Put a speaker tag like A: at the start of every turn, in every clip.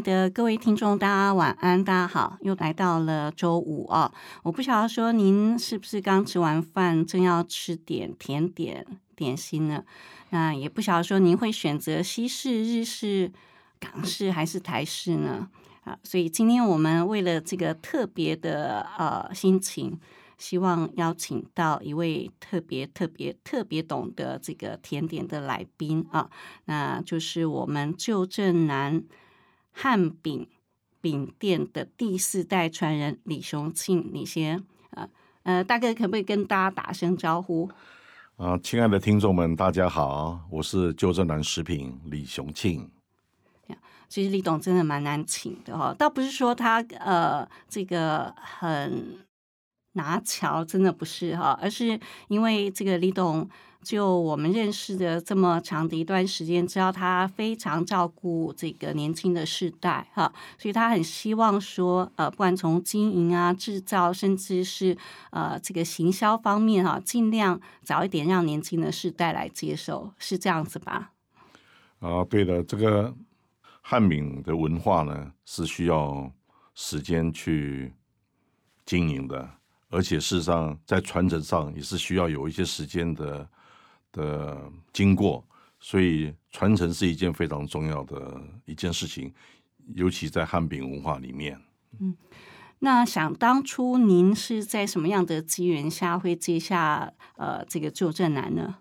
A: 的各位听众，大家晚安，大家好，又来到了周五啊！我不晓得说您是不是刚吃完饭，正要吃点甜点点心呢？那也不晓得说您会选择西式、日式、港式还是台式呢？啊，所以今天我们为了这个特别的呃心情，希望邀请到一位特别特别特别懂得这个甜点的来宾啊，那就是我们旧正南汉饼饼店的第四代传人李雄庆，你先呃呃，大哥可不可以跟大家打声招呼？
B: 啊，亲爱的听众们，大家好，我是旧正南食品李雄庆。
A: 其实李董真的蛮难请的哈、哦，倒不是说他呃这个很拿桥，真的不是哈、而是因为这个李董就我们认识的这么长的一段时间，知道他非常照顾这个年轻的世代哈、所以他很希望说呃，不管从经营啊、制造，甚至是呃这个行销方面哈、尽量早一点让年轻的世代来接受，是这样子吧？
B: 啊，对的，这个汉饼的文化呢是需要时间去经营的，而且事实上在传承上也是需要有一些时间的的经过，所以传承是一件非常重要的一件事情，尤其在汉饼文化里面。
A: 嗯那想当初您是在什么样的机缘下会接下呃这个旧正南呢？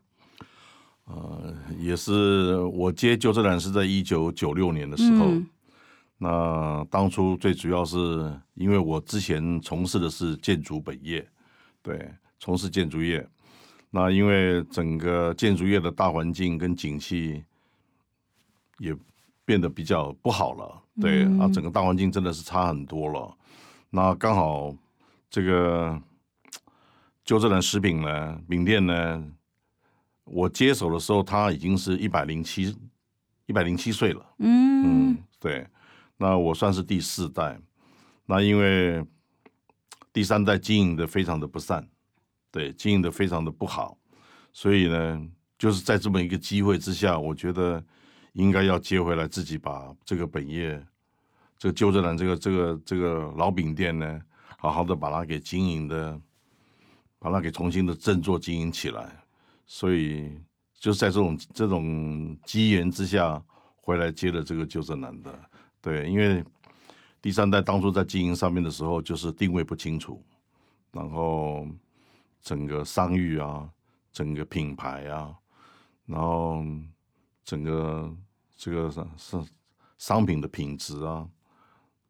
B: 呃，也是我接旧正南是在一九九六年的时候。
A: 嗯
B: 那当初最主要是因为我之前从事的是建筑本业，对，从事建筑业。那因为整个建筑业的大环境跟景气也变得比较不好了，对、啊，整个大环境真的是差很多了。那刚好这个旧正南食品呢，饼店呢，我接手的时候，他已经是一百零七一百零七岁了。
A: 嗯
B: 嗯，对，那我算是第四代，那因为第三代经营的非常的不善，对，经营的非常的不好，所以呢，就是在这么一个机会之下，我觉得应该要接回来，自己把这个本业，这个旧正南这个这个这个老饼店呢，好好的把它给经营的，把它给重新的振作经营起来，所以就是在这种这种机缘之下。回来接了这个旧正南的，对，因为第三代当初在经营上面的时候，就是定位不清楚，然后整个商誉啊，整个品牌啊，然后整个这个商商商品的品质啊，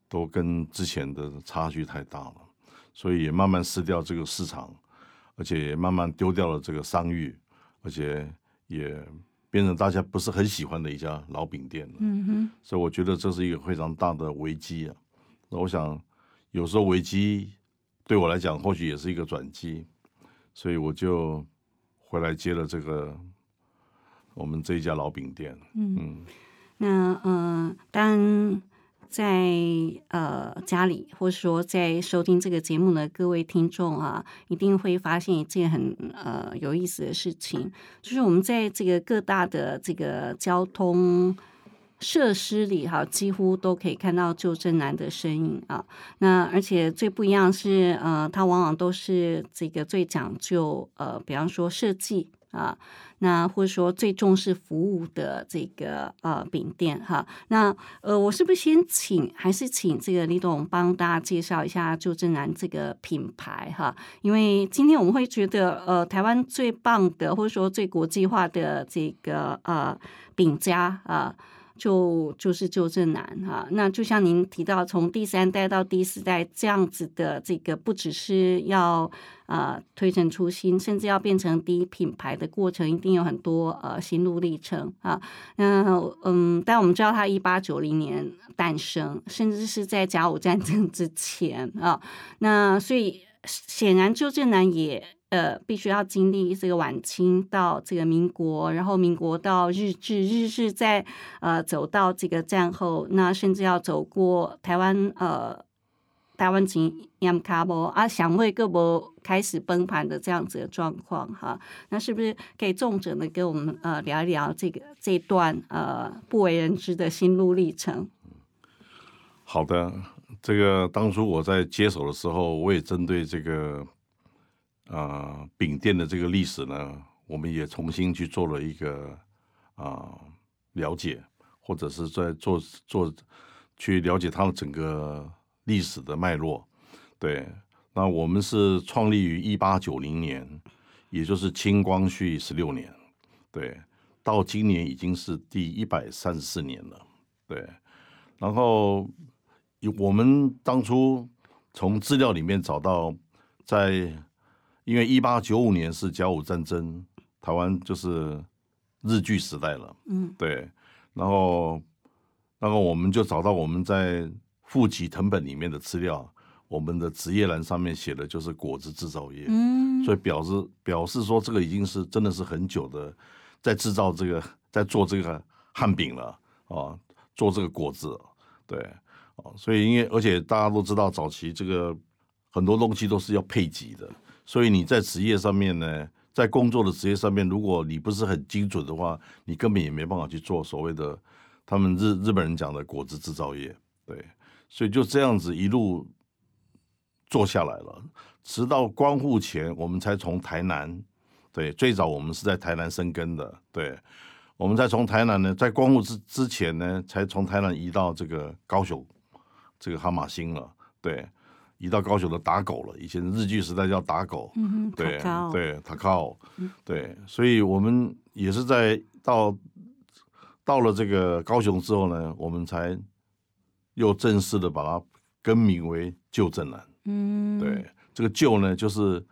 B: 都跟之前的差距太大了，所以也慢慢失掉这个市场，而且也慢慢丢掉了这个商誉，而且也。变成大家不是很喜欢的一家老饼店了，
A: 嗯哼，
B: 所以我觉得这是一个非常大的危机啊。那我想，有时候危机对我来讲，或许也是一个转机，所以我就回来接了这个我们这一家老饼店。嗯
A: 那呃，当在呃家里，或者说在收听这个节目的各位听众啊，一定会发现一件很呃有意思的事情，就是我们在这个各大的这个交通。设施里哈，几乎都可以看到旧正南的身影啊。那而且最不一样是，呃，它往往都是这个最讲究，呃，比方说设计啊，那或者说最重视服务的这个呃饼店哈。那呃，我是不是先请，还是请这个李董帮大家介绍一下旧正南这个品牌哈？因为今天我们会觉得，呃，台湾最棒的或者说最国际化的这个呃饼家啊。就就是旧正南哈。那就像您提到，从第三代到第四代这样子的这个，不只是要呃推陈出新，甚至要变成第一品牌的过程，一定有很多呃心路历程啊。那嗯，但我们知道它一八九零年诞生，甚至是在甲午战争之前啊。那所以显然旧正南也。呃，必须要经历这个晚清到这个民国，然后民国到日治，日治再呃走到这个战后，那甚至要走过台湾呃台湾前央卡波啊，想为各国开始崩盘的这样子的状况哈，那是不是可以重者的给我们呃聊一聊这个这段呃不为人知的心路历程？
B: 好的，这个当初我在接手的时候，我也针对这个。啊，饼店的这个历史呢，我们也重新去做了一个啊了解，或者是在做做去了解它的整个历史的脉络。对，那我们是创立于一八九零年，也就是清光绪十六年。对，到今年已经是第一百三十四年了。对，然后我们当初从资料里面找到在。因为一八九五年是甲午战争，台湾就是日据时代了。嗯，对。然后，然后我们就找到我们在户籍藤本里面的资料，我们的职业栏上面写的就是果子制造业。嗯，所以表示表示说这个已经是真的是很久的在制造这个在做这个汉饼了啊，做这个果子。对，啊，所以因为而且大家都知道早期这个很多东西都是要配给的。所以你在职业上面呢，在工作的职业上面，如果你不是很精准的话，你根本也没办法去做所谓的他们日日本人讲的果汁制造业。对，所以就这样子一路做下来了，直到光复前，我们才从台南，对，最早我们是在台南生根的，对，我们在从台南呢，在光复之之前呢，才从台南移到这个高雄，这个哈马星了，对。移到高雄的打狗了，以前日剧时代叫打狗，对对，他靠，对，所以我们也是在到到了这个高雄之后呢，我们才又正式的把它更名为旧正南。嗯，对，这个旧呢，就是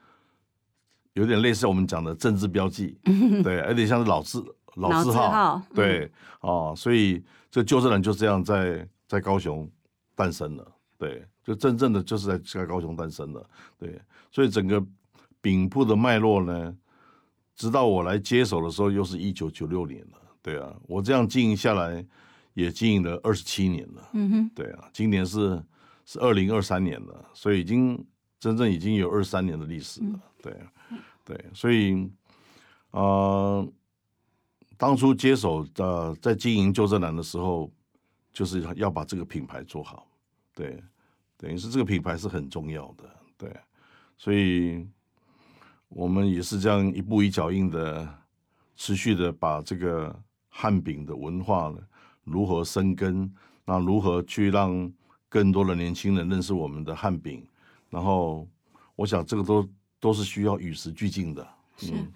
B: 有点类似我们讲的政治标记，对，有点像是老字
A: 老字
B: 号，对，哦，所以这旧正南就这样在在高雄诞生了，对。就真正的就是在在高雄诞生的，对，所以整个饼铺的脉络呢，直到我来接手的时候，又是一九九六年了，对啊，我这样经营下来，也经营了二十七年了，嗯哼，对啊，今年是是二零二三年了，所以已经真正已经有二三年的历史了，对，对，所以啊，当初接手的在经营旧正南的时候，就是要把这个品牌做好，对。等于是这个品牌是很重要的，对，所以我们也是这样一步一脚印的，持续的把这个汉饼的文化呢如何生根，那如何去让更多的年轻人认识我们的汉饼，然后我想这个都都是需要与时俱进的，
A: 嗯。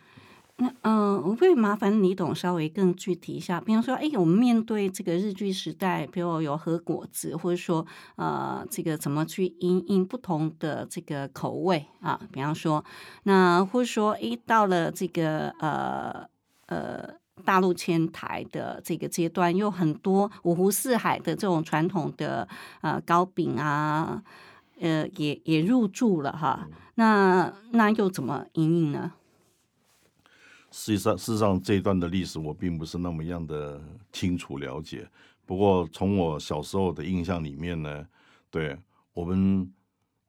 A: 那嗯，我会麻烦李董稍微更具体一下，比方说，哎，我们面对这个日剧时代，比如有和果子，或者说呃，这个怎么去因应不同的这个口味啊？比方说，那或者说，哎，到了这个呃呃大陆迁台的这个阶段，有很多五湖四海的这种传统的呃糕饼啊，呃，也也入住了哈。那那又怎么因应呢？
B: 实际上，事实上这一段的历史我并不是那么样的清楚了解。不过从我小时候的印象里面呢，对我们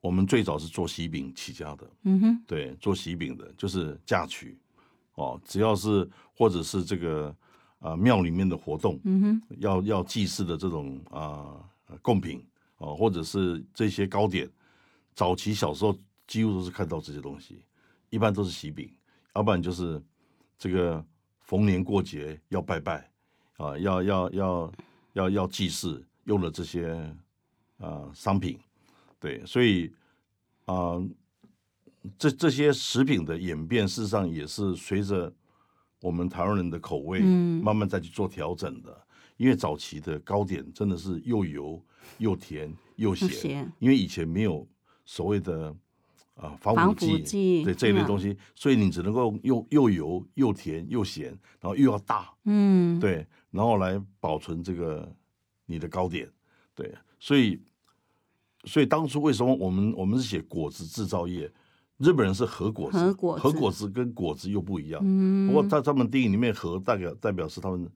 B: 我们最早是做喜饼起家的。嗯哼，对，做喜饼的就是嫁娶哦，只要是或者是这个啊庙里面的活动，嗯哼，要要祭祀的这种啊贡品哦，或者是这些糕点，早期小时候几乎都是看到这些东西，一般都是喜饼，要不然就是。这个逢年过节要拜拜啊，要要要要要祭祀用了这些啊商品，对，所以啊，这这些食品的演变，事实上也是随着我们台湾人的口味慢慢再去做调整的。因为早期的糕点真的是又油又甜又咸，
A: 咸
B: 因为以前没有所谓的啊防
A: 防腐
B: 腐剂，对这一类
A: 嗯
B: 东西，所以你只能够又又油又甜又咸，然后又要大，
A: 嗯，
B: 对，然后来保存这个你的糕点，对，所以所以当初为什么我们我们是写果子制造业？日本人是和果子，
A: 和果子
B: 和果子跟果子又不一样。
A: 嗯，
B: 不过在他们定义里面，和代表代表是他们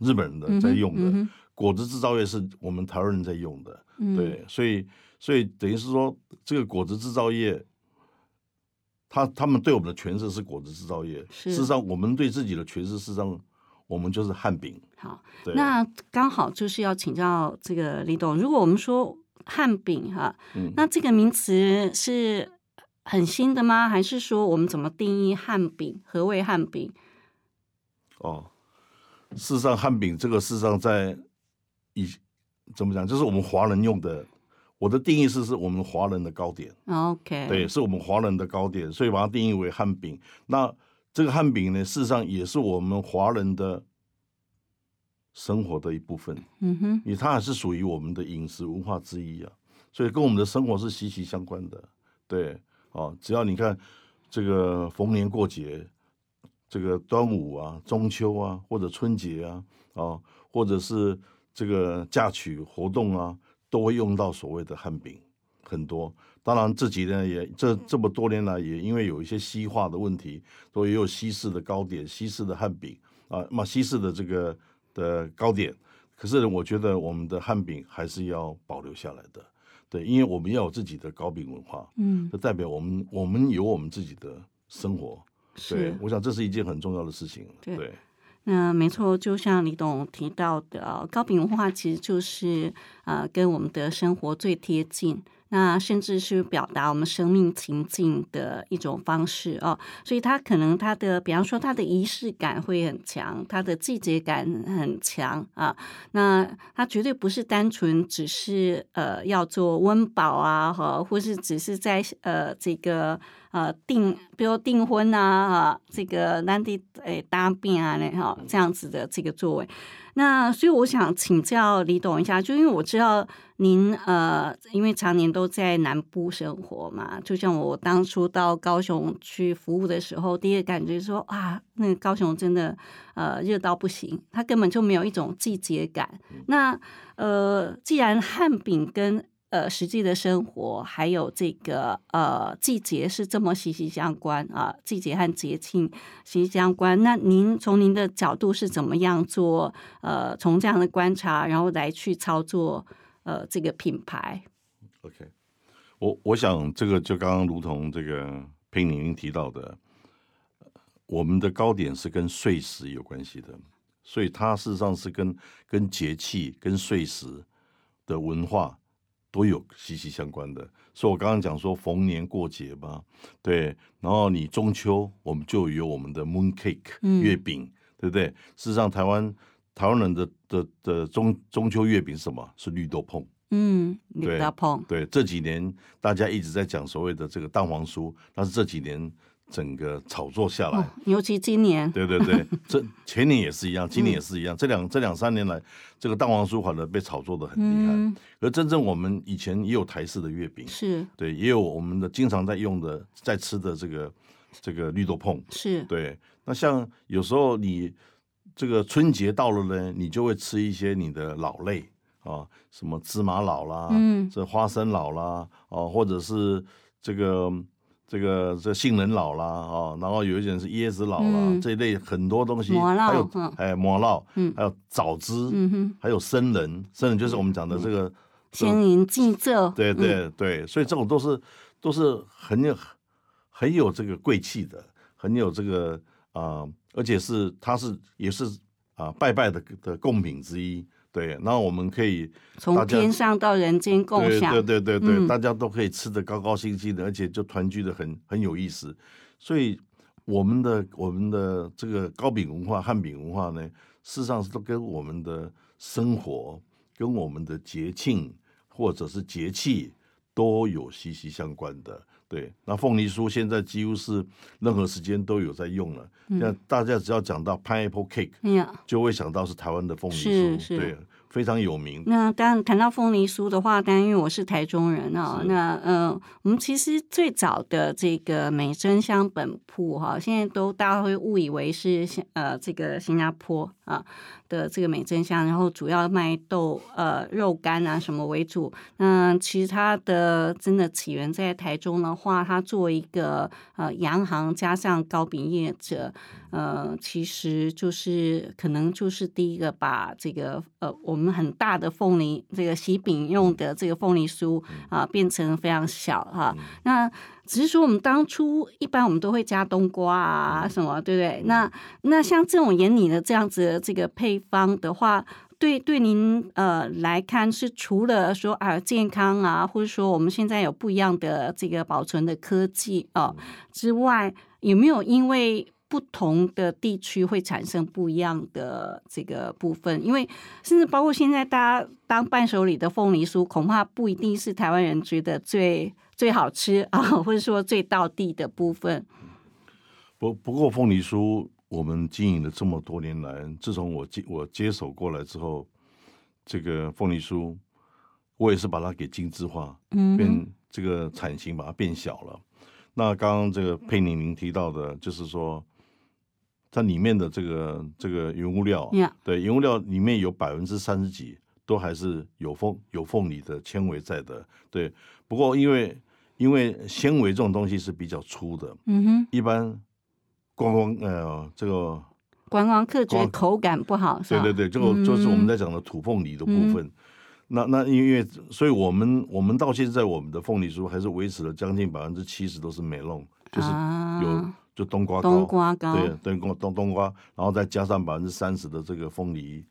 B: 日本人的在用的，果子制造业是我们台湾人在用的。
A: 嗯
B: 对，所以所以等于是说，这个果子制造业，他他们对我们的诠释是果子制造业，事实上我们对自己的诠释，事实上我们就是汉饼。
A: 好，那刚好就是要请教这个李董，如果我们说汉饼哈，
B: 嗯
A: 那这个名词是很新的吗？还是说我们怎么定义汉饼？何谓汉饼？
B: 哦，事实上汉饼这个事实上在以怎么讲，就是我们华人用的。我的定义是，是我们华人的糕点。
A: OK，
B: 对，是我们华人的糕点，所以把它定义为汉饼。那这个汉饼呢，事实上也是我们华人的生活的一部分，
A: 嗯哼，
B: 因为它还是属于我们的饮食文化之一啊，所以跟我们的生活是息息相关的。对，哦，只要你看这个逢年过节，这个端午啊、中秋啊，或者春节啊，啊，或者是这个嫁娶活动啊，都会用到所谓的汉饼，很多。当然这几年也这这么多年来，也因为有一些西化的问题，所以也有西式的糕点、西式的汉饼啊，那西式的这个的糕点。可是我觉得我们的汉饼还是要保留下来的，对，因为我们要有自己的糕饼文化，
A: 嗯，
B: 这代表我们我们有我们自己的生活。对
A: 是，。
B: 我想这是一件很重要的事情。
A: 对
B: 对，
A: 那没错，就像李董提到的，呃糕饼文化其实就是呃跟我们的生活最贴近。那甚至是表达我们生命情境的一种方式哦，所以它可能它的，比方说它的仪式感会很强，它的季节感很强啊。那它绝对不是单纯只是呃要做温饱啊，哈，或是只是在呃这个呃订，比如订婚啊，这个男的诶搭便啊，那哈这样子的这个作为。那所以我想请教李董一下，就因为我知道您呃，因为常年都在南部生活嘛，就像我当初到高雄去服务的时候，第一个感觉说啊，那个高雄真的呃热到不行，它根本就没有一种季节感。那呃，既然汉饼跟呃实际的生活还有这个呃季节是这么息息相关啊，季节和节庆息息相关。那您从您的角度是怎么样做？呃，从这样的观察，然后来去操作呃这个品牌。
B: OK，我我想这个就刚刚如同这个佩宁提到的，我们的糕点是跟碎石有关系的，所以它事实上是跟跟节气、跟碎石的文化都有息息相关的。所以我刚刚讲说逢年过节嘛，对，然后你中秋我们就有我们的 moon cake
A: 嗯
B: 月饼，对不对？事实上，台湾台湾人的的的中中秋月饼是什么？是绿豆椪。
A: 嗯，李
B: 对
A: 大鹏，
B: 对，这几年大家一直在讲所谓的这个蛋黄酥，但是这几年整个炒作下来，
A: 哦，尤其今年，
B: 对对对，这前年也是一样，今
A: 嗯。
B: 年也是一样，这两这两三年来，这个蛋黄酥反而被炒作的很厉害。
A: 嗯，
B: 而真正我们以前也有台式的月饼，
A: 是。
B: 对，也有我们的经常在用的、在吃的这个这个绿豆椪，
A: 是，
B: 对。那像有时候你这个春节到了呢，你就会吃一些你的老类啊，什么芝麻老啦，
A: 嗯。
B: 这花生老啦，哦，或者是这个这个这杏仁老啦，哦，然后有一点是椰子老啦，
A: 嗯。
B: 这一类很多东西，还有
A: 嗯。
B: 哎磨烙，
A: 嗯。
B: 还有枣汁，还有生人，生人就是我们讲的这个，
A: 先营竞奏，
B: 对
A: 嗯，
B: 对对，所以这种都是都是很有很有这个贵气的，很有这个啊、而且是它是也是啊、拜拜的的贡品之一。对，那我们可以
A: 从天上到人间共
B: 对
A: 享，
B: 对对对对，
A: 嗯
B: 大家都可以吃得高高兴兴的，而且就团聚的很很有意思。所以我们的我们的这个糕饼文化、汉饼文化呢，事实上是都跟我们的生活、跟我们的节庆或者是节气都有息息相关的。对，那凤梨酥现在几乎是任何时间都有在用了。
A: 嗯
B: 那、大家只要讲到 pineapple cake。就会想到是台湾的凤梨酥，对，非常有名。
A: 那当然谈到凤梨酥的话，当然因为我是台中人啊，
B: 是
A: 那嗯、呃我们其实最早的这个美珍香本铺哈，现在都大家会误以为是呃这个新加坡啊的这个美珍香，然后主要卖豆呃肉干啊什么为主。那其实它的真的起源在台中的话，它作为一个呃洋行加上糕饼业者，呃，其实就是可能就是第一个把这个呃我们很大的凤梨这个喜饼用的这个凤梨酥啊、变成非常小哈、那只是说我们当初一般我们都会加冬瓜啊什么，对不对？那那像这种眼里的这样子的这个配方的话。对对，您呃来看是除了说啊健康啊，或者说我们现在有不一样的这个保存的科技啊、之外，有没有因为不同的地区会产生不一样的这个部分？因为甚至包括现在大家当伴手礼的凤梨酥，恐怕不一定是台湾人觉得最最好吃啊，或者说最到地的部分。
B: 不不过凤梨酥，我们经营了这么多年来，自从我接我接手过来之后，这个凤梨酥，我也是把它给精致化，
A: 嗯
B: 变这个产型把它变小了。那刚刚这个佩妮您提到的，就是说，它里面的这个这个原物料，
A: 呀，
B: 对原物料里面有百分之三十几都还是有凤有凤梨的纤维在的。对，不过因为因为纤维这种东西是比较粗的，
A: 嗯哼，
B: 一般观光呃这个
A: 观光客觉得口感不好？
B: 对对对，这个就是我们
A: 嗯
B: 在讲的土凤梨的部分。那那因为，所以我们我们到现在我们的凤梨酥还是维持了将近百分之七十都是美弄，就是有、
A: 啊
B: 就冬瓜糕，
A: 冬瓜糕，
B: 对冬瓜冬冬瓜，然后再加上百分之三十的这个凤梨，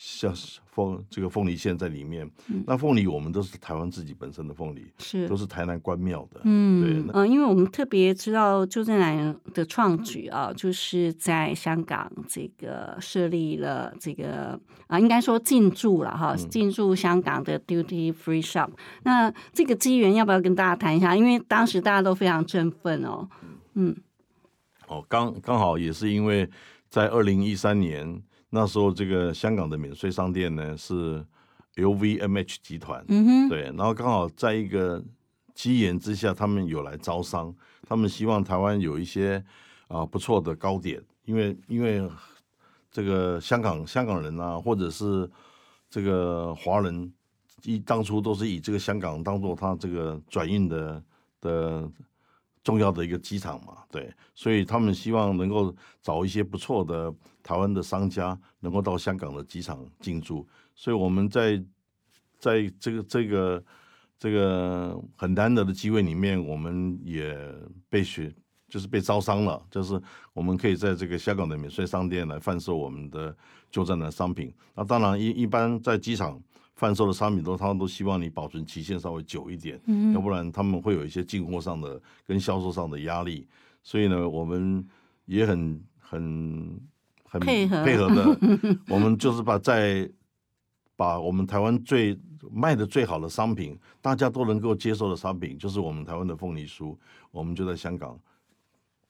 B: 像凤这个凤梨馅在里面。
A: 嗯
B: 那凤梨我们都是台湾自己本身的凤梨，
A: 是
B: 都是台南关庙的。对
A: 嗯，
B: 那
A: 呃，因为我们特别知道周震南的创举啊，就是在香港这个设立了这个啊，应该说进驻了哈，
B: 嗯
A: 进驻香港的 duty free shop。那这个机缘要不要跟大家谈一下？因为当时大家都非常振奋哦。
B: 嗯哦，刚刚好也是因为在二零一三年那时候，这个香港的免税商店呢是 LVMH 集团，
A: 嗯哼，
B: 对，然后刚好在一个机缘之下，他们有来招商，他们希望台湾有一些啊、不错的糕点，因为因为这个香港香港人啊，或者是这个华人，一当初都是以这个香港当做他这个转运的的重要的一个机场嘛，对，所以他们希望能够找一些不错的台湾的商家，能够到香港的机场进驻，所以我们在在这个这个这个很难得的机会里面，我们也被选，就是被招商了，就是我们可以在这个香港的免税商店来贩售我们的旧站的商品。那当然一一般在机场贩售的商品都，他们都希望你保存期限稍微久一点，
A: 嗯
B: 要不然他们会有一些进货上的跟销售上的压力。所以呢，我们也很很很
A: 配合。
B: 配合的，我们就是把在把我们台湾最卖的最好的商品，大家都能够接受的商品，就是我们台湾的凤梨酥，我们就在香港，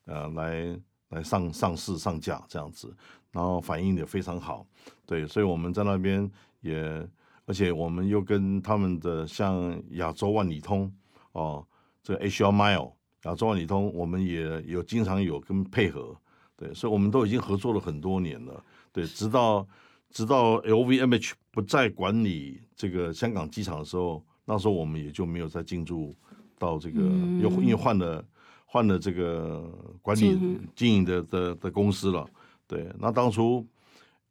B: 呃，来来上上市上架这样子，然后反应也非常好，对，所以我们在那边也，而且我们又跟他们的像亚洲万里通哦，这个 Asia Mile 亚洲万里通，我们也有经常有跟配合，对，所以我们都已经合作了很多年了，对，直到直到 LVMH 不再管理这个香港机场的时候，那时候我们也就没有再进驻到这个，
A: 嗯
B: 又因为换了换了这个管理
A: 经营。
B: 的的的公司了，对，那当初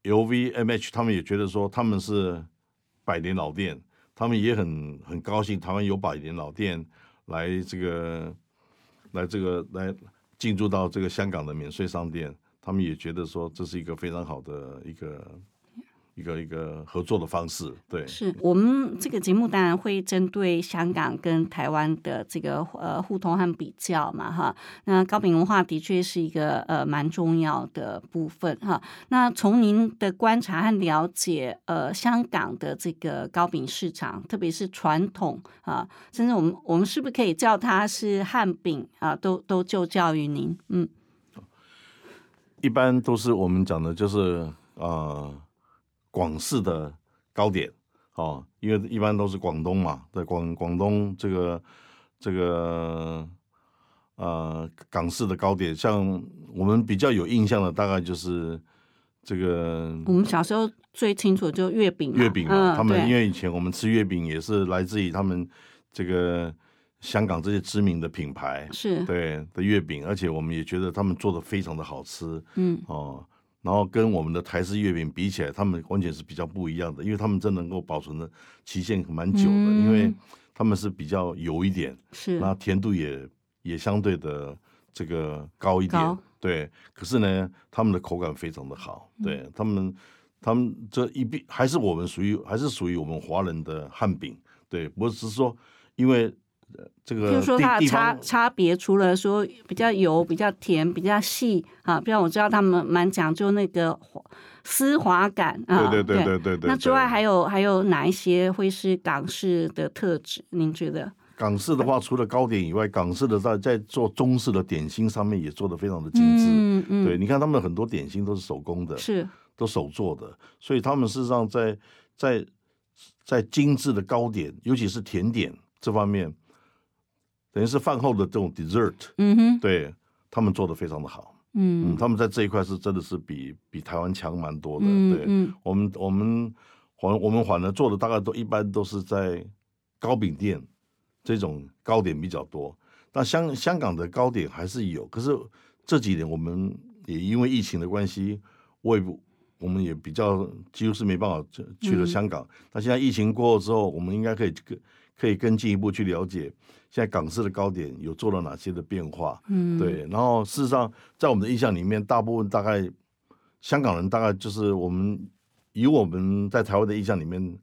B: LVMH 他们也觉得说他们是百年老店，他们也很很高兴台湾有百年老店来这个来这个来进驻到这个香港的免税商店，他们也觉得说这是一个非常好的一个一个一个合作的方式。对，
A: 是我们这个节目当然会针对香港跟台湾的这个呃互通和比较嘛，哈。那糕饼文化的确是一个呃蛮重要的部分哈。那从您的观察和了解，呃，香港的这个糕饼市场，特别是传统啊，甚至我们我们是不是可以叫它是汉饼啊？都都就教于您，嗯。
B: 一般都是我们讲的，就是呃广式的糕点哦，因为一般都是广东嘛，在广广东这个这个呃港式的糕点，像我们比较有印象的，大概就是这个
A: 我们小时候最清楚就月饼，
B: 月饼嘛，他们因为以前我们吃月饼也是来自于他们这个。香港这些知名的品牌
A: 是
B: 对的月饼，而且我们也觉得他们做的非常的好吃，嗯哦，然后跟我们的台式月饼比起来，他们完全是比较不一样的，因为他们真能够保存的期限蛮久的，因为他们是比较油一点，
A: 是。
B: 那甜度也也相对的这个高一点，对，可是呢，他们的口感非常的好，对他们，他们这一饼还是我们属于还是属于我们华人的汉饼，对，不是说因为。这个
A: 就是说它的差差别，除了说比较油、比较甜、比较细啊，比如我知道他们蛮讲究那个丝滑感啊，
B: 对对对对对对。
A: 那之外还有还有哪一些会是港式的特质？您觉得？
B: 港式的话，除了糕点以外，港式的在在做中式的点心上面也做的非常的精致。嗯嗯。对，你看他们很多点心都是手工的，
A: 是
B: 都手做的，所以他们事实上在在在精致的糕点，尤其是甜点这方面。等于是饭后的这种 dessert，嗯哼，对他们做的非常的好，嗯，他们在这一块是真的是比比台湾强蛮多的，对，我们我们反我们反而做的大概都一般都是在糕饼店这种糕点比较多，但香香港的糕点还是有，可是这几年我们也因为疫情的关系，我也不我们也比较几乎是没办法去了香港，那现在疫情过后之后，我们应该可以更可以更进一步去了解。现在港式的糕点有做了哪些的变化？嗯，对。然后事实上，在我们的印象里面，大部分大概香港人大概就是我们以我们在台湾的印象里面，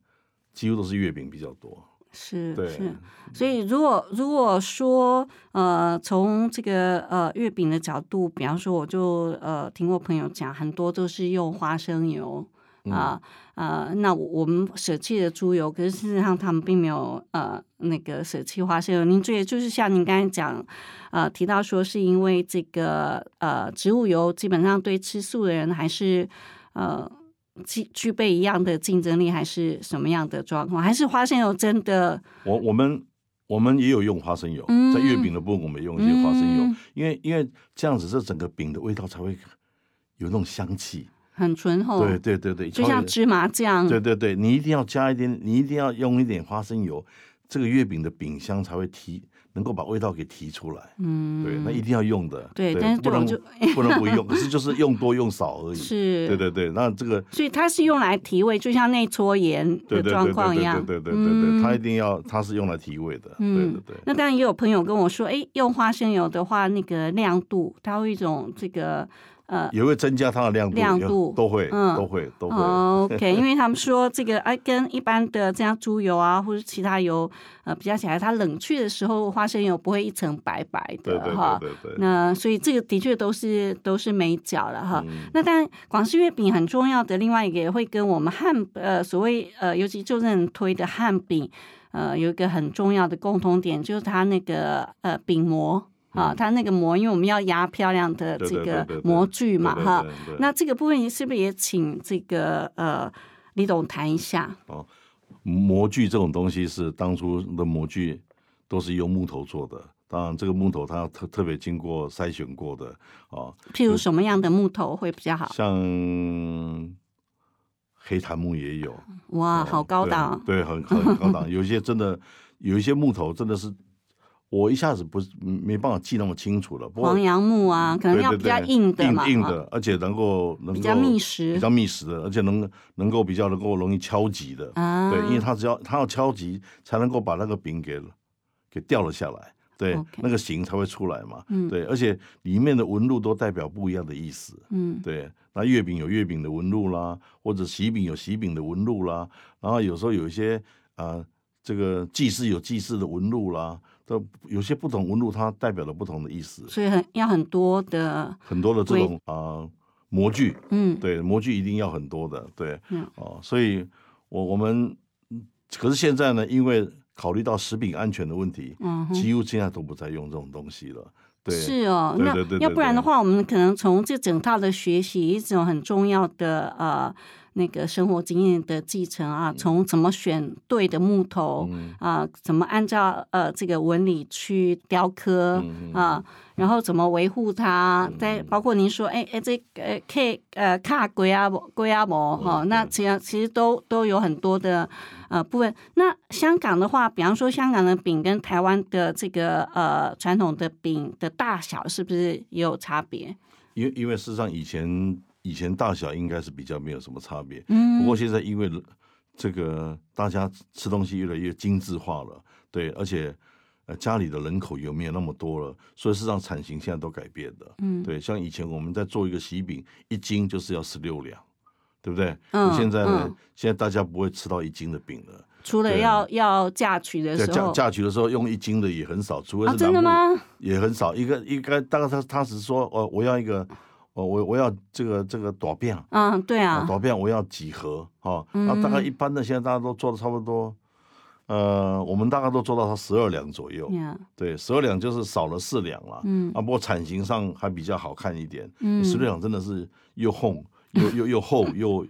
B: 几乎都是月饼比较多。
A: 是，是。所以如果如果说呃，从这个呃月饼的角度，比方说，我就呃听过朋友讲，很多都是用花生油。啊呃，那我们舍弃了猪油，可是事实上他们并没有呃那个舍弃花生油。您这也就是像您刚才讲，呃提到说是因为这个呃植物油基本上对吃素的人还是呃具具备一样的竞争力，还是什么样的状况？还是花生油真的？
B: 我我们我们也有用花生油，在月饼的部分我们用一些花生油，因为因为这样子这整个饼的味道才会有那种香气。
A: 很醇厚，
B: 对对对对，
A: 就像芝麻酱。
B: 对对对，你一定要加一点，你一定要用一点花生油，这个月饼的饼香才会提，能够把味道给提出来。嗯，对，那一定要用的。
A: 对，但是
B: 不能不能不用，可是就是用多用少而已。
A: 是，
B: 对对对，那这个，
A: 所以它是用来提味，就像那撮盐的状况一样。
B: 对对对对对，它一定要，它是用来提味的。对对对。
A: 那当然也有朋友跟我说，哎，用花生油的话，那个亮度，它会一种这个。
B: 呃，也会增加它的亮度，
A: 亮度
B: 都会，嗯，都会，都会。
A: OK，因为他们说这个哎，跟一般的这样猪油啊，或者其他油呃比较起来，它冷却的时候，花生油不会一层白白的哈。
B: 对对对。
A: 那所以这个的确都是都是美角了哈。那当然，广式月饼很重要的另外一个也会跟我们汉呃所谓呃，尤其就任推的汉饼呃有一个很重要的共同点，就是它那个呃饼模。啊，它那个模，因为我们要压漂亮的这个模具嘛，哈。那这个部分是不是也请这个呃李董谈一下？哦，
B: 模具这种东西是当初的模具都是用木头做的，当然这个木头它特特别经过筛选过的啊。
A: 譬如什么样的木头会比较好？
B: 像黑檀木也有。
A: 哇，好高档！
B: 对，很很高档。有些真的有一些木头真的是。我一下子不是没办法记那么清楚了。
A: 黄杨木啊，可能要比较硬的
B: 硬硬的，而且能够能够比
A: 较密实，
B: 比较密实的，而且能能够比较能够容易敲击的。啊，对，因为它只要它要敲击，才能够把那个饼给给掉了下来，对那个形才会出来嘛。
A: 嗯
B: 对，而且里面的纹路都代表不一样的意思。
A: 嗯
B: 对，那月饼有月饼的纹路啦，或者喜饼有喜饼的纹路啦，然后有时候有一些啊、呃这个祭祀有祭祀的纹路啦，都有些不同纹路，它代表了不同的意思。
A: 所以很要很多的，
B: 很多的这种啊、呃模具，
A: 嗯
B: 对，模具一定要很多的，对，
A: 嗯
B: 哦，所以我我们嗯可是现在呢，因为考虑到食品安全的问题，
A: 嗯。
B: 几乎现在都不再用这种东西了。对，
A: 是哦，那
B: 对对对对
A: 要不然的话，我们可能从这整套的学习一种很重要的呃那个生活经验的继承啊，从怎么选对的木头
B: 嗯
A: 啊、怎么按照呃这个纹理去雕刻
B: 嗯
A: 啊、然后怎么维护它，再包括您说，哎哎这个呃 K 呃卡龟啊龟啊膜哈，
B: 嗯
A: 那其实其实都都有很多的呃部分。那香港的话，比方说香港的饼跟台湾的这个呃传统的饼的大小是不是也有差别？
B: 因为因为事实上以前以前大小应该是比较没有什么差别，
A: 嗯
B: 不过现在因为这个大家吃东西越来越精致化了，对，而且呃家里的人口有没有那么多了，所以市场产型现在都改变的。
A: 嗯
B: 对，像以前我们在做一个喜饼，一斤就是要十六两，对不对？
A: 嗯
B: 现在呢，
A: 嗯
B: 现在大家不会吃到一斤的饼了。
A: 除了要要嫁娶的时候
B: 嫁娶的时候用一斤的也很少，除非
A: 啊，
B: 是南部
A: 真的吗？
B: 也很少。一个一个，大概他他只是说，哦，我要一个，哦，我我要这个这个短饼，
A: 嗯，对啊，
B: 短饼我要几何哈，那大概一般的现在大家都做的差不多，呃，我们大概都做到它十二两左右，对，十二两就是少了四两了，
A: 嗯
B: 啊，不过产型上还比较好看一点，
A: 嗯
B: 十六两真的是又厚又又又厚又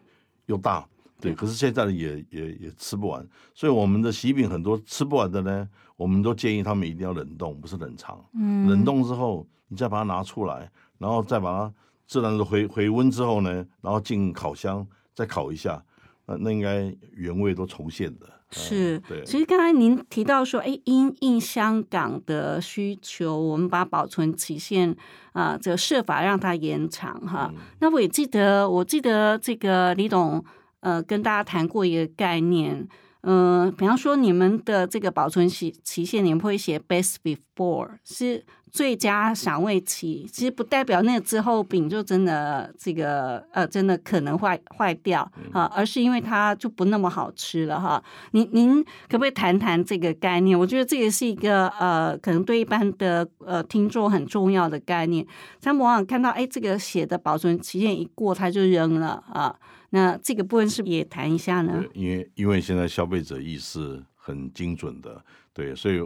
B: 又大。对，可是现在的也也也吃不完，所以我们的喜饼很多吃不完的呢，我们都建议他们一定要冷冻，不是冷藏。
A: 嗯，
B: 冷冻之后，你再把它拿出来，然后再把它自然的回回温之后呢，然后进烤箱再烤一下，那那应该原味都重现的。
A: 是
B: 嗯，对
A: 其实刚才您提到说，哎，因应香港的需求，我们把保存期限啊，这个设法让它延长哈。
B: 嗯
A: 那我也记得，我记得这个李董呃跟大家谈过一个概念，嗯、比方说你们的这个保存期期限，你们会写 best before 是最佳赏味期，其实不代表那个之后饼就真的这个呃真的可能坏坏掉啊，而是因为它就不那么好吃了哈。您您可不可以谈谈这个概念？我觉得这也是一个呃，可能对一般的呃听众很重要的概念。他们往往看到哎，这个写的保存期限一过，他就扔了啊。那这个部分是不是也谈一下呢
B: 对？，因为因为现在消费者意识很精准的，对，所以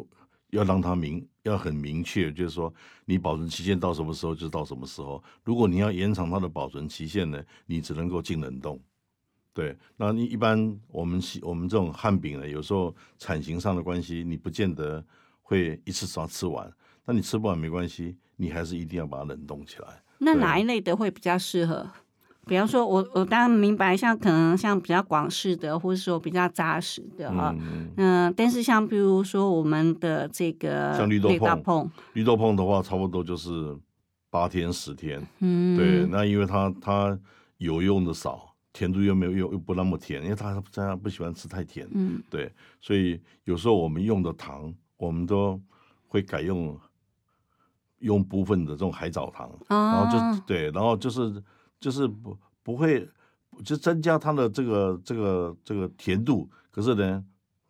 B: 要让他明要很明确，就是说你保存期限到什么时候就到什么时候。如果你要延长它的保存期限呢，你只能够进冷冻。对，那你一般我们我们这种汉饼呢，有时候产型上的关系，你不见得会一次把它吃完。那你吃不完没关系，你还是一定要把它冷冻起来。
A: 那哪一类的会比较适合？比方说我，我当然明白，像可能像比较广式的，或者说比较扎实的哈，
B: 嗯，
A: 嗯、但是像比如说我们的这个
B: 像绿豆椪
A: 椪，
B: 绿豆碰的话，差不多就是八天十天。
A: 嗯，
B: 对，那因为它它油用的少，甜度又没有又又不那么甜，因为他他不喜欢吃太甜，
A: 嗯
B: 对，所以有时候我们用的糖，我们都会改用用部分的这种海藻糖，然后
A: 啊
B: 就对，然后就是就是不不会就增加它的这个这个这个甜度，可是呢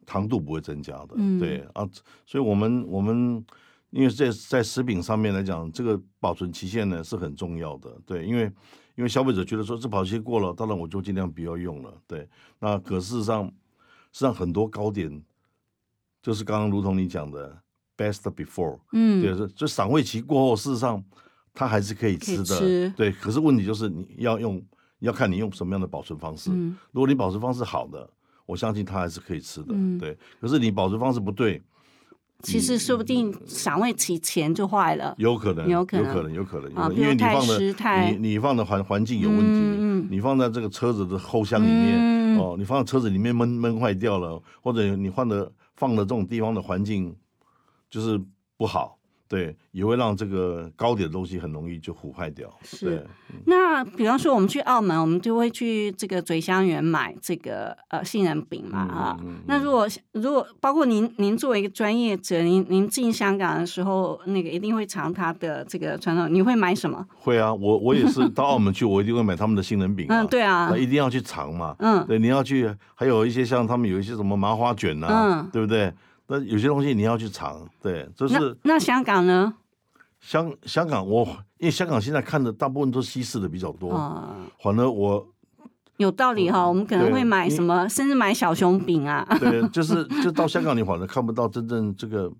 B: 糖度不会增加的，
A: 嗯。
B: 对啊，所以我们我们因为在在食品上面来讲，这个保存期限呢是很重要的，对，因为因为消费者觉得说这保质期过了，当然我就尽量不要用了，对，那可事实上事实上很多糕点就是刚刚如同你讲的 best before，
A: 嗯，
B: 对，是就赏味期过后，事实上它还是可以吃的。
A: 吃。
B: 对，可是问题就是你要用，要看你用什么样的保存方式。
A: 嗯。
B: 如果你保存方式好的，我相信它还是可以吃的。
A: 嗯。
B: 对，可是你保存方式不对，
A: 其实说不定赏味期前就坏了。
B: 有可能，
A: 有可能。
B: 有可能，有可能，因为你放的你你放的环环境有问题，你放在这个车子的后箱里面，
A: 嗯。
B: 哦，你放在车子里面闷闷坏掉了，或者你换的放的这种地方的环境就是不好，对，也会让这个糕点的东西很容易就腐败掉。
A: 是，那比方说，我们去澳门，我们就会去这个嘴香园买这个呃杏仁饼嘛
B: 嗯
A: 啊。
B: 嗯嗯
A: 那如果如果包括您您作为一个专业者，您您进香港的时候，那个一定会尝它的这个传统，你会买什么？
B: 会啊，我我也是到澳门去，我一定会买他们的杏仁饼、啊。
A: 嗯，对啊
B: 那，一定要去尝嘛。
A: 嗯
B: 对，你要去，还有一些像他们有一些什么麻花卷呐、
A: 嗯
B: 对不对？那有些东西你要去尝，对，
A: 就
B: 是
A: 那香港呢？
B: 香香港我，因为香港现在看的大部分都是西式的比较多，
A: 哦，
B: 反而我
A: 有道理哈，我们可能
B: 对
A: 会买什么，甚至买小熊饼啊，
B: 对，就是就到香港你反而看不到真正这个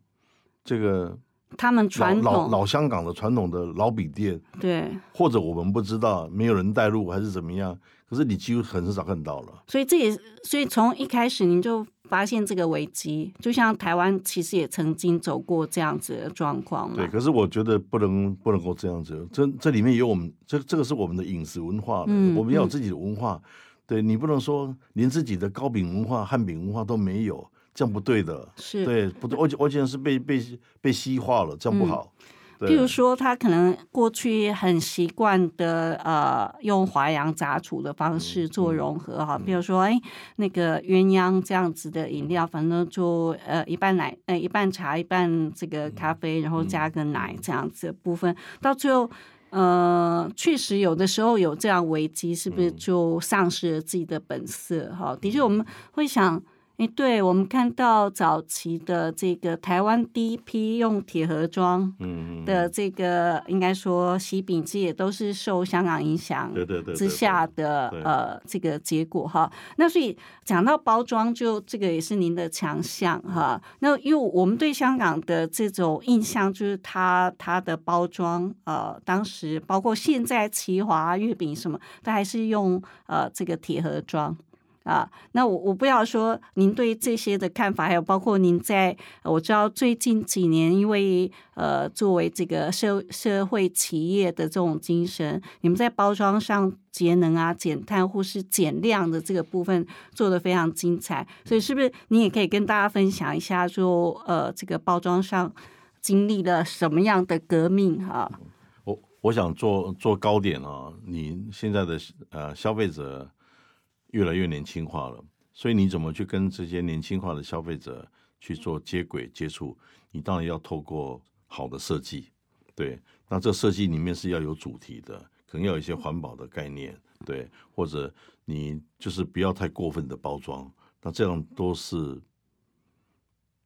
B: 这个
A: 他们
B: 老
A: 传统
B: 老老香港的传统的老饼店，
A: 对，
B: 或者我们不知道，没有人带路还是怎么样，可是你几乎很少看到了。
A: 所以这也所以从一开始你就发现这个危机，就像台湾其实也曾经走过这样子的状况嘛
B: 对，，可是我觉得不能不能够这样子，这这里面有我们这这个是我们的饮食文化，
A: 嗯
B: 我们要有自己的文化。对你不能说连自己的糕饼文化、汉饼文化都没有，这样不对的。
A: 是。
B: 对，不对，而且而且是被被被西化了，这样不好。对
A: 譬如说，他可能过去很习惯的呃，用华阳杂处的方式做融合哈，比如说哎，那个鸳鸯这样子的饮料，反正就呃一半奶呃一半茶一半这个咖啡，然后加个奶这样子的部分，到最后。呃，确实有的时候有这样危机，是不是就丧失了自己的本色？哈，的确我们会想，诶，对我们看到早期的这个台湾第一批用铁盒装的这个，应该说喜饼机也都是受香港影响之下的
B: 对
A: 呃这个结果哈。那所以讲到包装，就这个也是您的强项哈。那因为我们对香港的这种印象，就是它它的包装呃，当时包括现在奇华月饼什么，它还是用呃这个铁盒装。啊，那我我不要说您对这些的看法，还有包括您在我知道最近几年，因为呃作为这个社社会企业的这种精神，你们在包装上节能啊、减碳或是减量的这个部分做得非常精彩，所以是不是你也可以跟大家分享一下说，呃这个包装上经历了什么样的革命哈、
B: 我我想做做高点啊，你现在的呃消费者越来越年轻化了，所以你怎么去跟这些年轻化的消费者去做接轨接触？你当然要透过好的设计，对，那这设计里面是要有主题的，可能要有一些环保的概念，对，或者你就是不要太过分的包装，那这样都是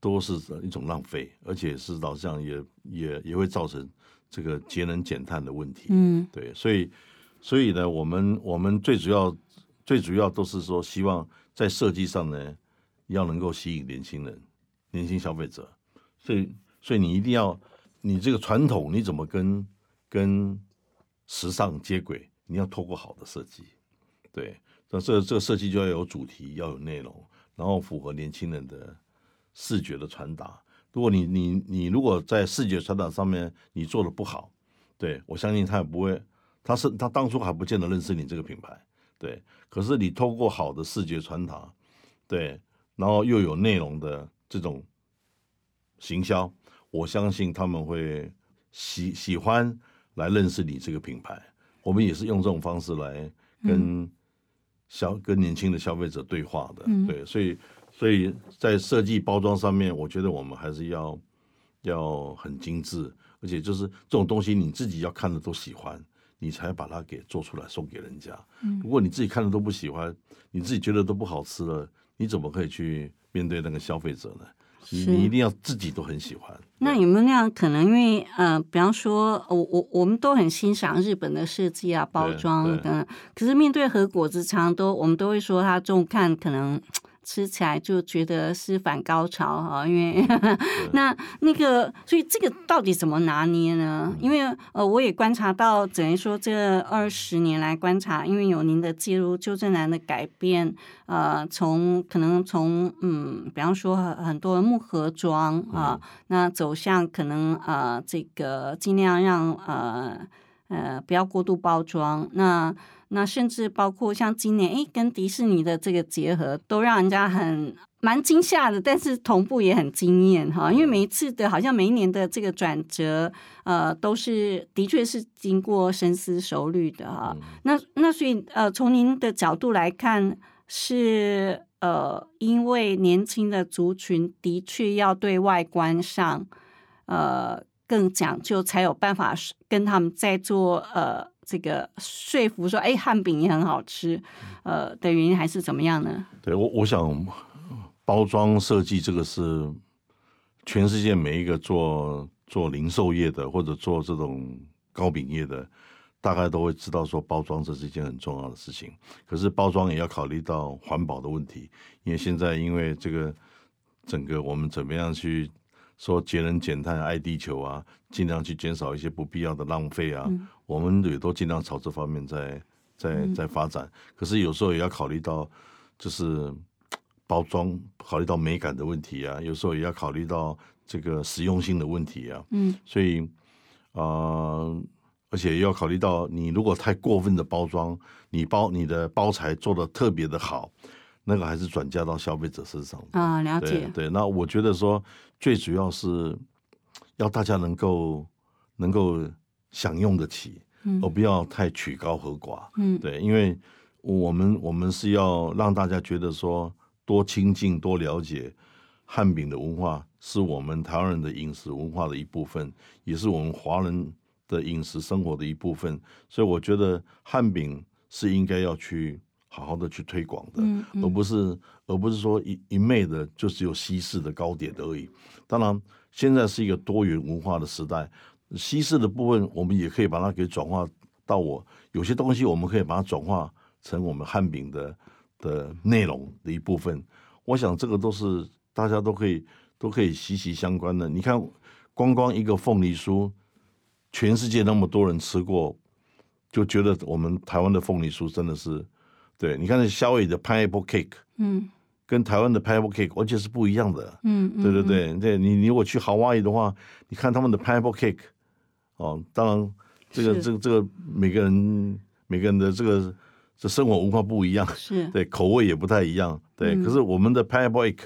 B: 都是一种浪费，而且是导向也也也会造成这个节能减碳的问题。
A: 嗯
B: 对，所以所以呢，我们我们最主要最主要都是说，希望在设计上呢，要能够吸引年轻人、年轻消费者。所以所以你一定要，你这个传统你怎么跟跟时尚接轨？你要透过好的设计，对，那这这个设计就要有主题，要有内容，然后符合年轻人的视觉的传达。如果你你你如果在视觉传达上面你做的不好，对我相信他也不会，他是他当初还不见得认识你这个品牌，对。可是你透过好的视觉传达，对，然后又有内容的这种行销，我相信他们会喜喜欢来认识你这个品牌。我们也是用这种方式来跟消、跟年轻的消费者对话的，
A: 嗯
B: 对，所以所以在设计包装上面，我觉得我们还是要要很精致，而且就是这种东西你自己要看的都喜欢，你才把它给做出来送给人家。如果你自己看了都不喜欢，你自己觉得都不好吃了，你怎么可以去面对那个消费者呢？你你一定要自己都很喜欢。
A: 那有没有那样可能？因为呃，比方说，我我我们都很欣赏日本的设计啊、包装
B: 对
A: 等等，可是面对和果子，常常都我们都会说它重看可能。吃起来就觉得是反高潮哈，因为 那那个，所以这个到底怎么拿捏呢？因为呃，我也观察到，等于说这二十年来观察，因为有您的介入，旧正南的改变，呃，从可能从嗯，比方说很很多木盒装啊、那走向可能呃这个尽量让呃呃不要过度包装，那那甚至包括像今年，哎，跟迪士尼的这个结合，都让人家很蛮惊吓的，但是同步也很惊艳哈。因为每一次的，好像每一年的这个转折，呃，都是的确是经过深思熟虑的哈。那那所以呃，从您的角度来看，是呃，因为年轻的族群的确要对外观上呃更讲究，才有办法跟他们在做呃。这个说服说，哎，汉饼也很好吃，呃，的原因还是怎么样呢？
B: 对我，我想包装设计这个是全世界每一个做做零售业的或者做这种糕饼业的，大概都会知道说包装这是一件很重要的事情。可是包装也要考虑到环保的问题，因为现在因为这个整个我们怎么样去。说节能减碳、爱地球啊，尽量去减少一些不必要的浪费啊。我们也都尽量朝这方面在在在发展。可是有时候也要考虑到，就是包装，考虑到美感的问题啊。有时候也要考虑到这个实用性的问题啊。嗯，所以啊，而且要考虑到，你如果太过分的包装，你包你的包材做的特别的好。那个还是转嫁到消费者身上
A: 啊，了解。
B: 对，那我觉得说最主要是要大家能够能够享用得起，而不要太曲高和寡。嗯，对，因为我们我们是要让大家觉得说多亲近、多了解汉饼的文化，是我们台湾人的饮食文化的一部分，也是我们华人的饮食生活的一部分。所以我觉得汉饼是应该要去。好好的去推广的，而不是而不是说一一昧的就只有西式的糕点而已。当然，现在是一个多元文化的时代，西式的部分我们也可以把它给转化到我有些东西，我们可以把它转化成我们汉饼的的内容的一部分。我想这个都是大家都可以都可以息息相关的。你看，光光一个凤梨酥，全世界那么多人吃过，就觉得我们台湾的凤梨酥真的是。对，你看那夏威夷的 pineapple cake，嗯，跟台湾的 pineapple cake 完全是不一样的，嗯，对对对，对你你如果去夏威夷的话，你看他们的 pineapple cake，哦，当然这个这个这个每个人每个人的这个这生活文化不一样，
A: 是。
B: 对口味也不太一样，对，可是我们的 pineapple cake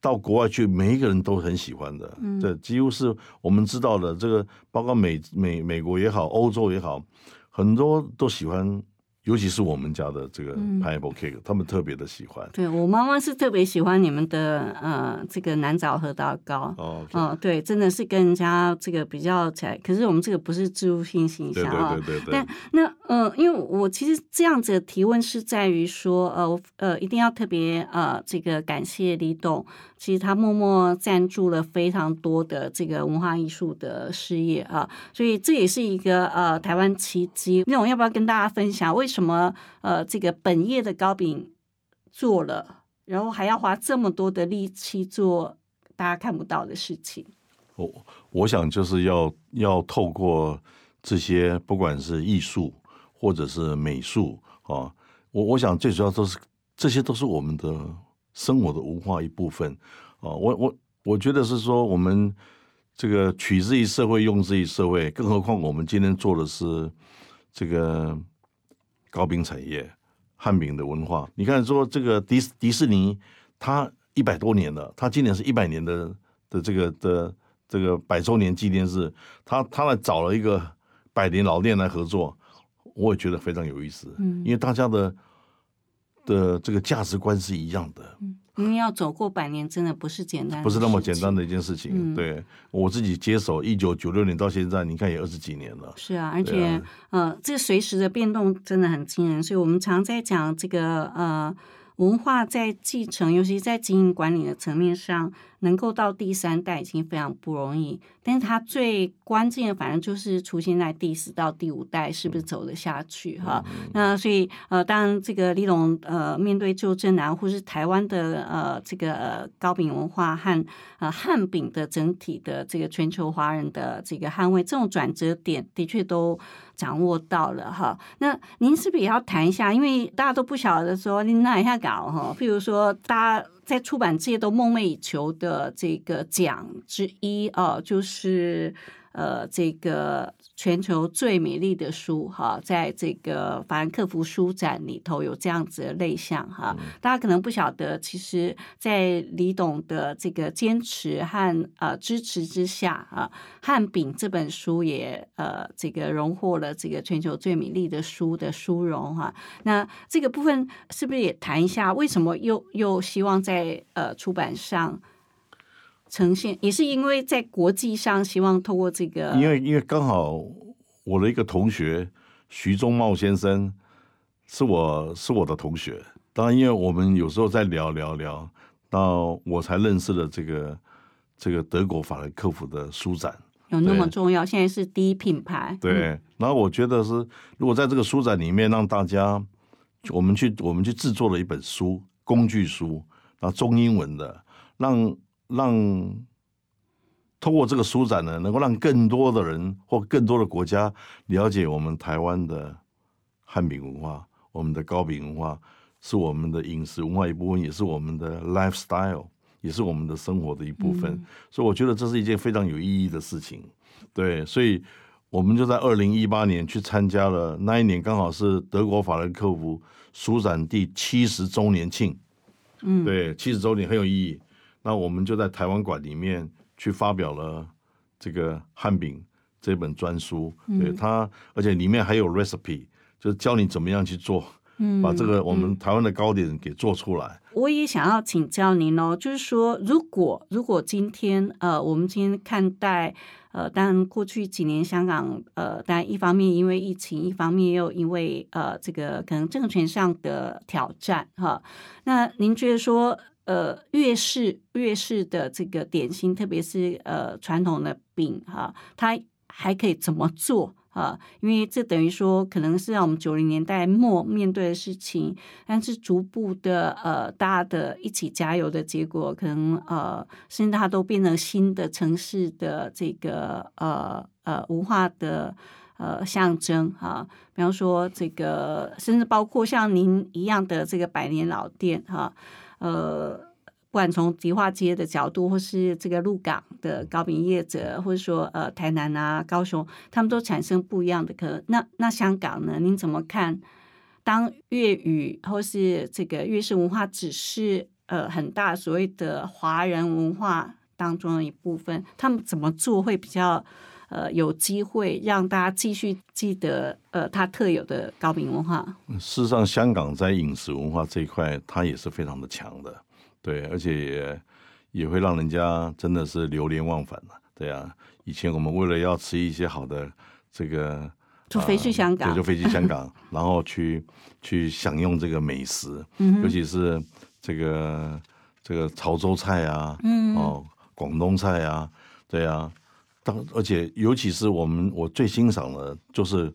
B: 到国外去，每一个人都很喜欢的，对，几乎是我们知道的这个，包括美美美国也好，欧洲也好，很多都喜欢。尤其是我们家的这个 pineapple cake，他们特别的喜欢。
A: 对我妈妈是特别喜欢你们的呃这个南枣核桃糕。
B: 哦，
A: 嗯，对，真的是跟人家这个比较起来，可是我们这个不是植入性形象
B: 啊。对对对对。
A: 但那呃，因为我其实这样子的提问是在于说，呃呃，一定要特别呃这个感谢李董，其实他默默赞助了非常多的这个文化艺术的事业啊，所以这也是一个呃台湾奇迹。那我要不要跟大家分享为？什么？呃，这个本业的糕饼做了，然后还要花这么多的力气做大家看不到的事情。
B: 我我想就是要要透过这些，不管是艺术或者是美术啊，我我想最主要都是这些都是我们的生活的文化一部分啊。我我我觉得是说，我们这个取之于社会，用之于社会，更何况我们今天做的是这个。糕饼产业、汉饼的文化，你看说这个迪迪士尼，它一百多年了，它今年是一百年的的这个的这个百周年纪念日，他他来找了一个百年老店来合作，我也觉得非常有意思，嗯，因为大家的的这个价值观是一样的，
A: 嗯。因为要走过百年，真的不是简单，
B: 不是那么简单的一件事情。对我自己接手，一九九六年到现在，你看也二十几年了。
A: 是啊，而且呃，这随时的变动真的很惊人，所以我们常在讲这个呃。文化在继承，尤其在经营管理的层面上，能够到第三代已经非常不容易。但是它最关键的，反正就是出现在第四到第五代，是不是走得下去？哈，那所以呃，当然这个李龙呃，面对旧正南或是台湾的呃这个糕饼文化和呃汉饼的整体的这个全球华人的这个捍卫，这种转折点的确都。掌握到了哈，那您是不是也要谈一下？因为大家都不晓得说您那一下搞哈，譬如说大家在出版界都梦寐以求的这个奖之一哦，就是呃这个全球最美丽的书哈，在这个法兰克福书展里头有这样子的类项哈。大家可能不晓得，其实，在李董的这个坚持和呃支持之下啊，《汉饼》这本书也呃这个荣获了这个全球最美丽的书的殊荣哈。那这个部分是不是也谈一下，为什么又又希望在呃出版上？呈现也是因为在国际上希望透过这个，
B: 因为因为刚好我的一个同学徐忠茂先生是我是我的同学，当然因为我们有时候在聊聊聊，到我才认识了这个这个德国法兰克福的书展
A: 有那么重要，现在是第一品牌。
B: 对，然后我觉得是如果在这个书展里面让大家我们去我们去制作了一本书工具书，然后中英文的让。让通过这个书展呢，能够让更多的人或更多的国家了解我们台湾的汉饼文化，我们的糕饼文化是我们的饮食文化一部分，也是我们的 lifestyle，也是我们的生活的一部分。所以我觉得这是一件非常有意义的事情。对，所以我们就在二零一八年去参加了，那一年刚好是德国法兰克福书展第七十周年庆。嗯，对，七十周年很有意义。那我们就在台湾馆里面去发表了这个汉饼这本专书，对它，而且里面还有 recipe，就是教你怎么样去做，把这个我们台湾的糕点给做出来。
A: 我也想要请教您哦，就是说，如果如果今天呃，我们今天看待呃，当然过去几年香港呃，当然一方面因为疫情，一方面又因为呃这个可能政权上的挑战哈，那您觉得说？呃，粤式粤式的这个点心，特别是呃传统的饼哈，它还可以怎么做啊？因为这等于说，可能是让我们九零年代末面对的事情，但是逐步的呃，大家的一起加油的结果，可能呃，甚至它都变成新的城市的这个呃呃文化的呃象征哈。比方说，这个甚至包括像您一样的这个百年老店哈。呃，不管从迪化街的角度，或是这个鹿港的糕饼业者，或者说呃台南啊、高雄，他们都产生不一样的可那那香港呢？您怎么看？当粤语或是这个粤式文化只是呃很大所谓的华人文化当中的一部分，他们怎么做会比较呃有机会让大家继续记得呃它特有的高明文化？
B: 事实上，香港在饮食文化这一块，它也是非常的强的。对，而且也也会让人家真的是流连忘返了。对啊，以前我们为了要吃一些好的这个，
A: 就飞去香港，
B: 就飞去香港，然后去去享用这个美食，尤其是这个这个潮州菜啊，嗯哦，广东菜啊，对啊，当而且尤其是我们我最欣赏的就是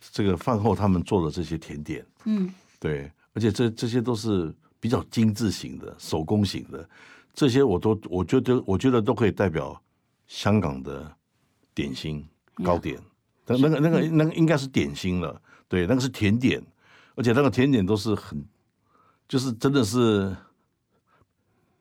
B: 这个饭后他们做的这些甜点，嗯，对，而且这这些都是。比较精致型的、手工型的，这些我都我觉得我觉得都可以代表香港的点心糕点。那那个那个那个应该是点心了，对，那个是甜点，而且那个甜点都是很，就是真的是。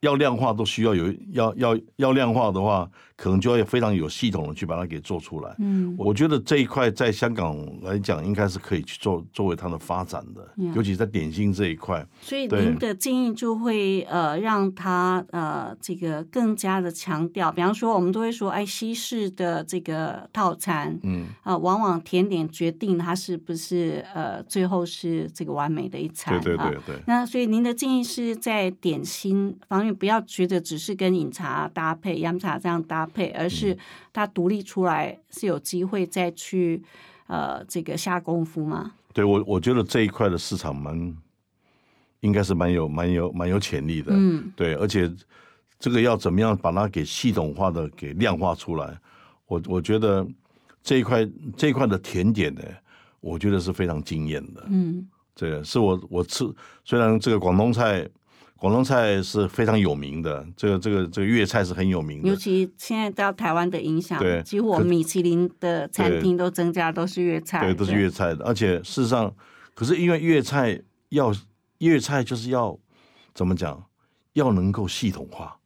B: 要量化都需要有要要要量化的话，可能就要非常有系统的去把它给做出来。嗯，我觉得这一块在香港来讲，应该是可以去做作为它的发展的，尤其在点心这一块。
A: 所以您的建议就会呃，让它呃这个更加的强调，比方说我们都会说，哎，西式的这个套餐，嗯啊，往往甜点决定它是不是呃最后是这个完美的一餐。
B: 对对对对。
A: 那所以您的建议是在点心方面。不要觉得只是跟饮茶搭配、洋茶这样搭配，而是它独立出来是有机会再去呃这个下功夫吗？
B: 对我，我觉得这一块的市场蛮应该是蛮有、蛮有、蛮有潜力的。嗯，对，而且这个要怎么样把它给系统化的给量化出来？我我觉得这一块这一块的甜点呢，我觉得是非常惊艳的。嗯，这个，是我我吃虽然这个广东菜。广东菜是非常有名的，这个这个这个粤菜是很有名的。
A: 尤其现在到台湾的影响，对，几乎我们米其林的餐厅都增加都是粤菜，
B: 对，都是粤菜的。而且事实上，可是因为粤菜要粤菜就是要怎么讲，要能够系统化，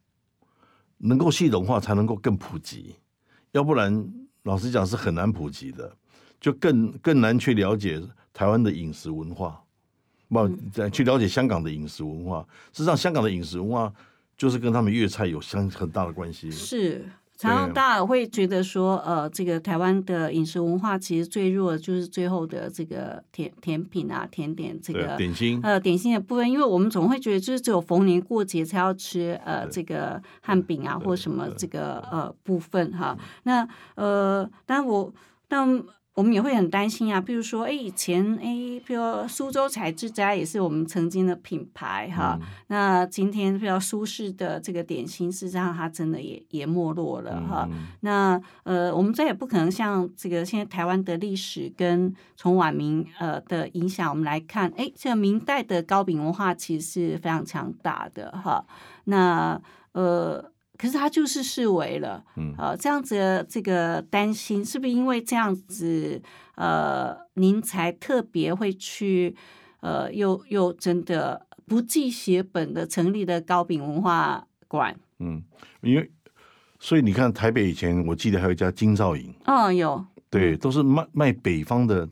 B: 能够系统化才能够更普及，要不然老实讲是很难普及的，就更更难去了解台湾的饮食文化，不再去了解香港的饮食文化。事实上，香港的饮食文化就是跟他们粤菜有相很大的关系。
A: 是。常常大家会觉得说，呃，这个台湾的饮食文化其实最弱的就是最后的这个甜甜品啊、甜点这个
B: 点心，
A: 呃，点心的部分，因为我们总会觉得就是只有逢年过节才要吃，呃，这个汉饼啊或什么这个呃部分哈。那呃，但我但。我们也会很担心啊，比如说，哎，以前，哎，比如苏州彩之家也是我们曾经的品牌哈。那今天比较舒适的这个点心，事实上它真的也也没落了哈。那呃，我们再也不可能像这个现在台湾的历史跟从晚明呃的影响，我们来看，哎，这个明代的糕饼文化其实是非常强大的哈。那呃。可是他就是视为了，嗯，呃，这样子的这个担心，是不是因为这样子，呃，您才特别会去，呃，又又真的不计血本的成立的糕饼文化馆？
B: 嗯，因为所以你看台北以前，我记得还有一家金兆营，
A: 嗯，有，
B: 对，都是卖卖北方的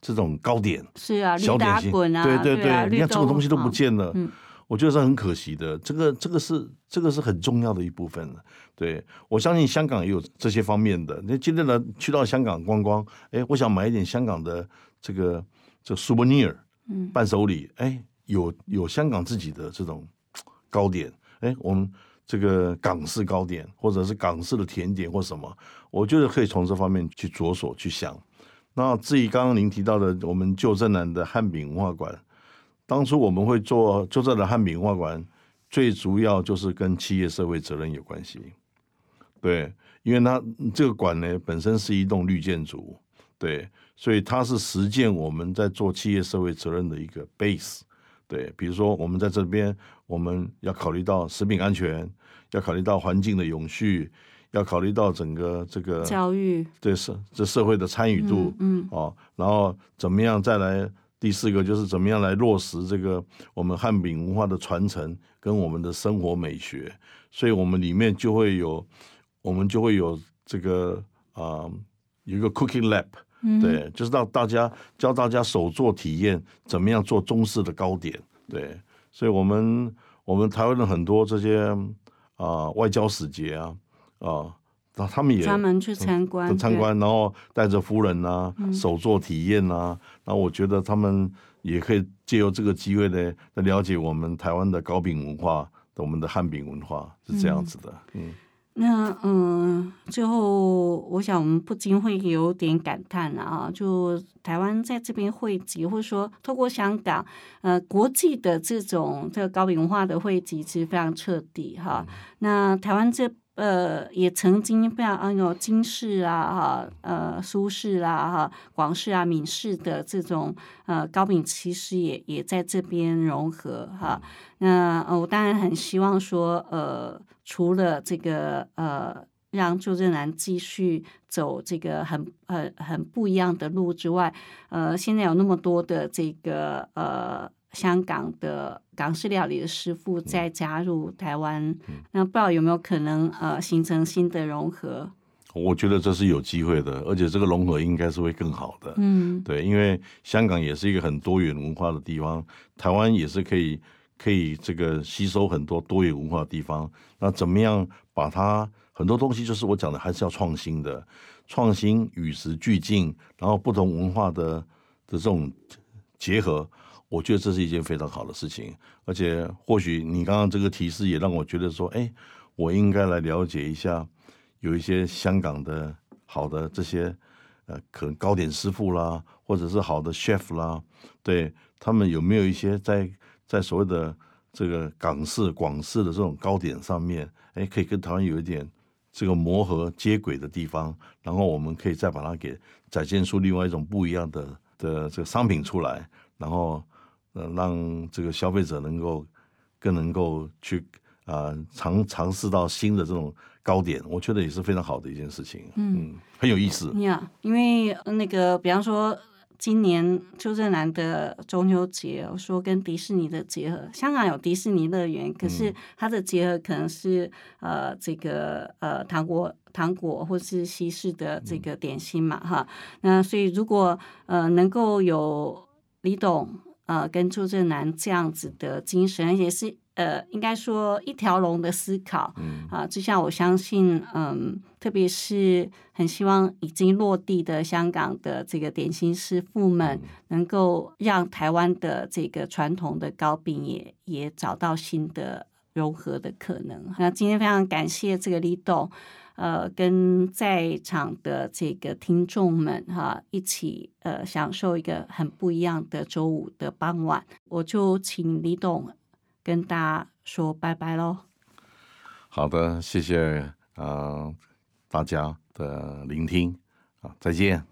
B: 这种糕点，
A: 是啊，
B: 小点心。
A: 啊，
B: 对
A: 对
B: 对，你看这种东西都不见了，嗯。我觉得是很可惜的，这个这个是这个是很重要的一部分对我相信香港也有这些方面的。那今天呢，去到香港观光，哎，我想买一点香港的这个这 souvenir，嗯，伴手礼，哎，有有香港自己的这种糕点，哎，我们这个港式糕点或者是港式的甜点或什么，我觉得可以从这方面去着手去想。那至于刚刚您提到的，我们旧镇南的汉饼文化馆。当初我们会做就这的汉饼文化馆，最主要就是跟企业社会责任有关系。对，因为它这个馆呢本身是一栋绿建筑，对，所以它是实践我们在做企业社会责任的一个 base。对，比如说我们在这边，我们要考虑到食品安全，要考虑到环境的永续，要考虑到整个这个
A: 教育，
B: 对社这社会的参与度，嗯，哦，然后怎么样再来。第四个就是怎么样来落实这个我们汉饼文化的传承跟我们的生活美学，所以我们里面就会有，我们就会有这个啊，有一个 cooking lab，对，就是让大家教大家手做体验怎么样做中式的糕点，对，所以我们我们台湾的很多这些啊外交使节啊啊。那他们也
A: 专门去参观，
B: 参观，然后带着夫人呐，手作体验呐。那我觉得他们也可以借由这个机会呢，来了解我们台湾的糕饼文化，我们的汉饼文化是这样子的。嗯，
A: 那嗯，最后我想我们不禁会有点感叹啊，就台湾在这边汇集，或者说透过香港，呃，国际的这种这个糕饼文化的汇集，其实非常彻底哈。那台湾这。呃，也曾经非常啊，有金氏啊，哈，呃，苏氏啊，哈，广氏啊，闽氏的这种呃糕饼，其实也也在这边融合哈。那我当然很希望说，呃，除了这个呃，让周正南继续走这个很很很不一样的路之外，呃，现在有那么多的这个呃。香港的港式料理的师傅再加入台湾，那不知道有没有可能呃形成新的融合？
B: 我觉得这是有机会的，而且这个融合应该是会更好的。嗯，对，因为香港也是一个很多元文化的地方，台湾也是可以可以这个吸收很多多元文化的地方。那怎么样把它很多东西，就是我讲的，还是要创新的，创新与时俱进，然后不同文化的的这种结合。我觉得这是一件非常好的事情，而且或许你刚刚这个提示也让我觉得说，哎，我应该来了解一下，有一些香港的好的这些呃，可能糕点师傅啦，或者是好的 chef 啦，对他们有没有一些在在所谓的这个港式、广式的这种糕点上面，哎，可以跟台湾有一点这个磨合接轨的地方，然后我们可以再把它给展现出另外一种不一样的的这个商品出来，然后。呃，让这个消费者能够更能够去啊尝尝试到新的这种糕点，我觉得也是非常好的一件事情。嗯，很有意思。
A: 呀，因为那个，比方说今年邱正南的中秋节，我说跟迪士尼的结合，香港有迪士尼乐园，可是它的结合可能是呃这个呃糖果糖果或是西式的这个点心嘛哈。那所以如果呃能够有李董呃跟朱正南这样子的精神，也是。呃，应该说一条龙的思考，啊，就像我相信，嗯，特别是很希望已经落地的香港的这个点心师傅们，能够让台湾的这个传统的糕饼也也找到新的融合的可能。那今天非常感谢这个李董，呃，跟在场的这个听众们哈，一起呃享受一个很不一样的周五的傍晚。我就请李董。跟大家说拜拜喽！
B: 好的，谢谢啊大家的聆听啊，再见。